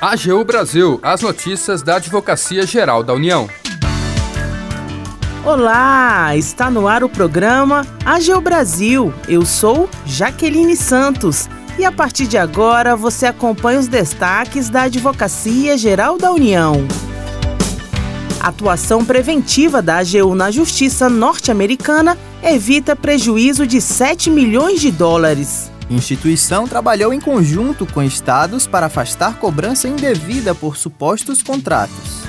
AGU Brasil, as notícias da Advocacia Geral da União. Olá, está no ar o programa AGU Brasil. Eu sou Jaqueline Santos e a partir de agora você acompanha os destaques da Advocacia Geral da União. atuação preventiva da AGU na Justiça norte-americana evita prejuízo de 7 milhões de dólares instituição trabalhou em conjunto com estados para afastar cobrança indevida por supostos contratos.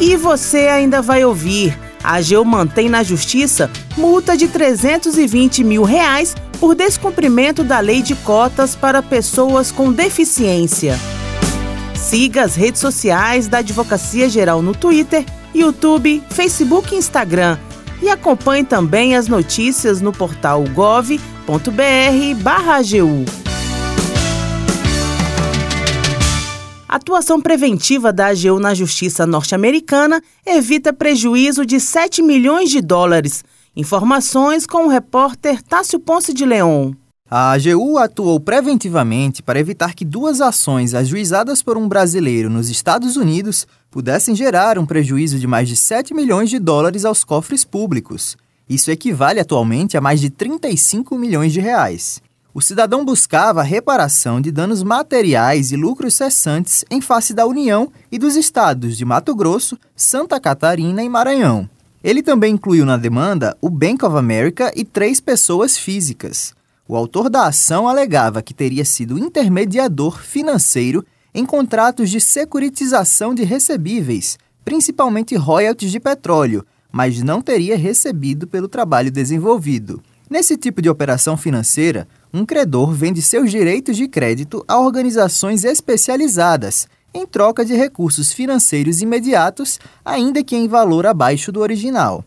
E você ainda vai ouvir. A AGU mantém na justiça multa de 320 mil reais por descumprimento da lei de cotas para pessoas com deficiência. Siga as redes sociais da Advocacia Geral no Twitter, YouTube, Facebook e Instagram. E acompanhe também as notícias no portal gov.br AGU. atuação preventiva da AGU na justiça norte-americana evita prejuízo de 7 milhões de dólares. Informações com o repórter Tássio Ponce de Leon. A AGU atuou preventivamente para evitar que duas ações ajuizadas por um brasileiro nos Estados Unidos pudessem gerar um prejuízo de mais de 7 milhões de dólares aos cofres públicos. Isso equivale atualmente a mais de 35 milhões de reais. O cidadão buscava reparação de danos materiais e lucros cessantes em face da União e dos estados de Mato Grosso, Santa Catarina e Maranhão. Ele também incluiu na demanda o Bank of America e três pessoas físicas. O autor da ação alegava que teria sido intermediador financeiro em contratos de securitização de recebíveis, principalmente royalties de petróleo, mas não teria recebido pelo trabalho desenvolvido. Nesse tipo de operação financeira, um credor vende seus direitos de crédito a organizações especializadas, em troca de recursos financeiros imediatos, ainda que em valor abaixo do original.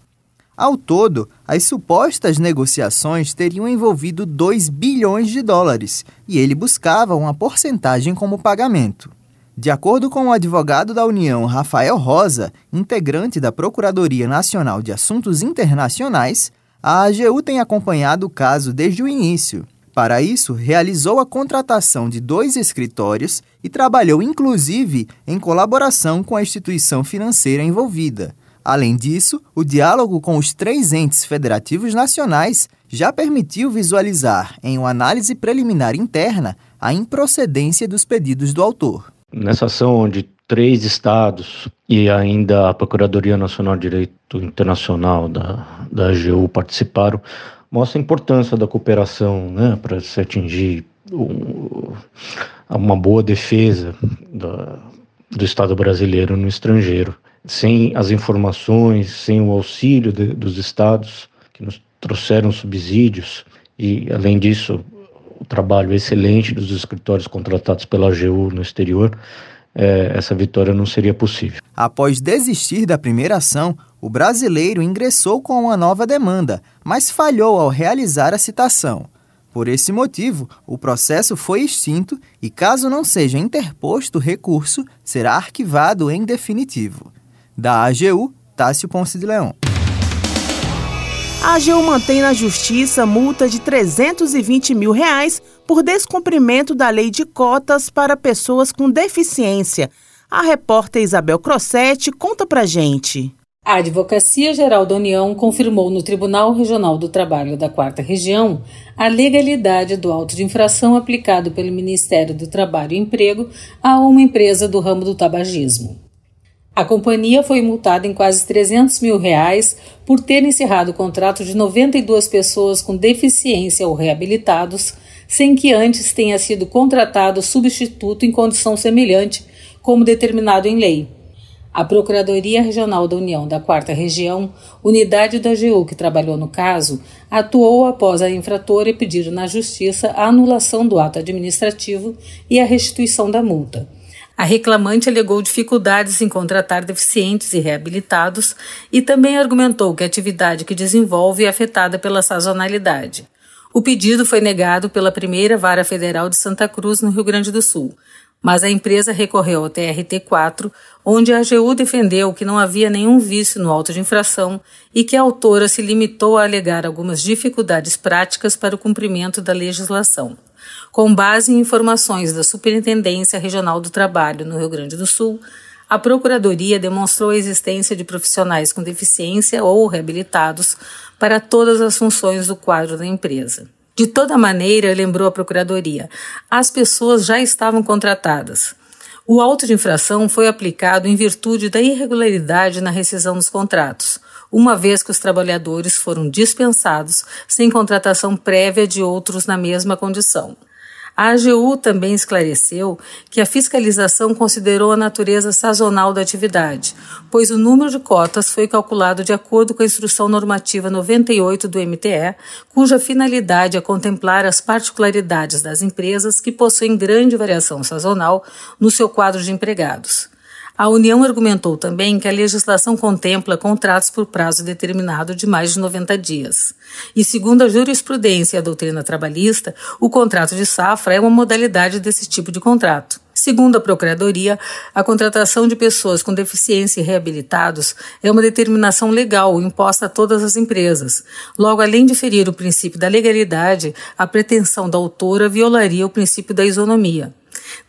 Ao todo, as supostas negociações teriam envolvido 2 bilhões de dólares e ele buscava uma porcentagem como pagamento. De acordo com o advogado da União, Rafael Rosa, integrante da Procuradoria Nacional de Assuntos Internacionais, a AGU tem acompanhado o caso desde o início. Para isso, realizou a contratação de dois escritórios e trabalhou inclusive em colaboração com a instituição financeira envolvida. Além disso, o diálogo com os três entes federativos nacionais já permitiu visualizar, em uma análise preliminar interna, a improcedência dos pedidos do autor. Nessa ação, onde três estados e ainda a Procuradoria Nacional de Direito Internacional da, da AGU participaram, mostra a importância da cooperação né, para se atingir um, uma boa defesa da, do Estado brasileiro no estrangeiro sem as informações, sem o auxílio de, dos estados que nos trouxeram subsídios e, além disso, o trabalho excelente dos escritórios contratados pela AGU no exterior, é, essa vitória não seria possível. Após desistir da primeira ação, o brasileiro ingressou com uma nova demanda, mas falhou ao realizar a citação. Por esse motivo, o processo foi extinto e, caso não seja interposto recurso, será arquivado em definitivo. Da AGU, Tássio Ponce de Leão. A AGU mantém na justiça multa de 320 mil reais por descumprimento da lei de cotas para pessoas com deficiência. A repórter Isabel Crossetti conta pra gente. A Advocacia Geral da União confirmou no Tribunal Regional do Trabalho da Quarta Região a legalidade do auto de infração aplicado pelo Ministério do Trabalho e Emprego a uma empresa do ramo do tabagismo. A companhia foi multada em quase 300 mil reais por ter encerrado o contrato de 92 pessoas com deficiência ou reabilitados, sem que antes tenha sido contratado substituto em condição semelhante, como determinado em lei. A Procuradoria Regional da União da Quarta Região, unidade da AGU que trabalhou no caso, atuou após a infratora pedir na Justiça a anulação do ato administrativo e a restituição da multa. A reclamante alegou dificuldades em contratar deficientes e reabilitados e também argumentou que a atividade que desenvolve é afetada pela sazonalidade. O pedido foi negado pela primeira vara federal de Santa Cruz, no Rio Grande do Sul, mas a empresa recorreu ao TRT4, onde a AGU defendeu que não havia nenhum vício no auto de infração e que a autora se limitou a alegar algumas dificuldades práticas para o cumprimento da legislação. Com base em informações da Superintendência Regional do Trabalho no Rio Grande do Sul, a Procuradoria demonstrou a existência de profissionais com deficiência ou reabilitados para todas as funções do quadro da empresa. De toda maneira, lembrou a Procuradoria, as pessoas já estavam contratadas. O auto de infração foi aplicado em virtude da irregularidade na rescisão dos contratos, uma vez que os trabalhadores foram dispensados sem contratação prévia de outros na mesma condição. A AGU também esclareceu que a fiscalização considerou a natureza sazonal da atividade, pois o número de cotas foi calculado de acordo com a Instrução Normativa 98 do MTE, cuja finalidade é contemplar as particularidades das empresas que possuem grande variação sazonal no seu quadro de empregados. A União argumentou também que a legislação contempla contratos por prazo determinado de mais de 90 dias. E, segundo a jurisprudência e a doutrina trabalhista, o contrato de safra é uma modalidade desse tipo de contrato. Segundo a Procuradoria, a contratação de pessoas com deficiência e reabilitados é uma determinação legal imposta a todas as empresas. Logo, além de ferir o princípio da legalidade, a pretensão da autora violaria o princípio da isonomia.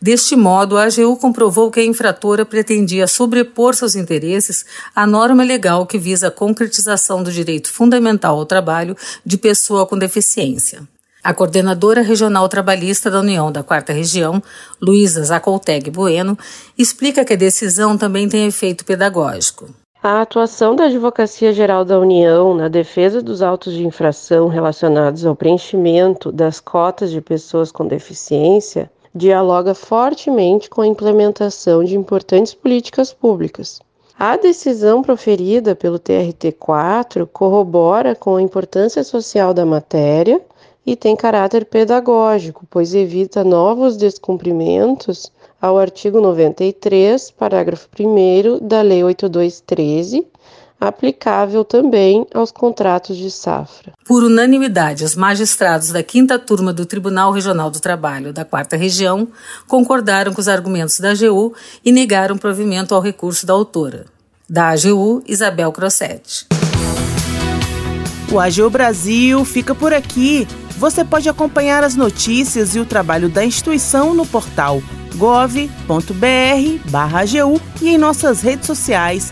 Deste modo, a AGU comprovou que a infratora pretendia sobrepor seus interesses à norma legal que visa a concretização do direito fundamental ao trabalho de pessoa com deficiência. A coordenadora regional trabalhista da União da Quarta Região, Luísa Zacolteg Bueno, explica que a decisão também tem efeito pedagógico. A atuação da Advocacia Geral da União na defesa dos autos de infração relacionados ao preenchimento das cotas de pessoas com deficiência dialoga fortemente com a implementação de importantes políticas públicas. A decisão proferida pelo TRT4 corrobora com a importância social da matéria e tem caráter pedagógico, pois evita novos descumprimentos ao artigo 93, parágrafo 1 da Lei 8213, aplicável também aos contratos de safra. Por unanimidade, os magistrados da quinta turma do Tribunal Regional do Trabalho da quarta região concordaram com os argumentos da AGU e negaram provimento ao recurso da autora. Da AGU, Isabel Crossetti. O AGU Brasil fica por aqui. Você pode acompanhar as notícias e o trabalho da instituição no portal gov.br/agu e em nossas redes sociais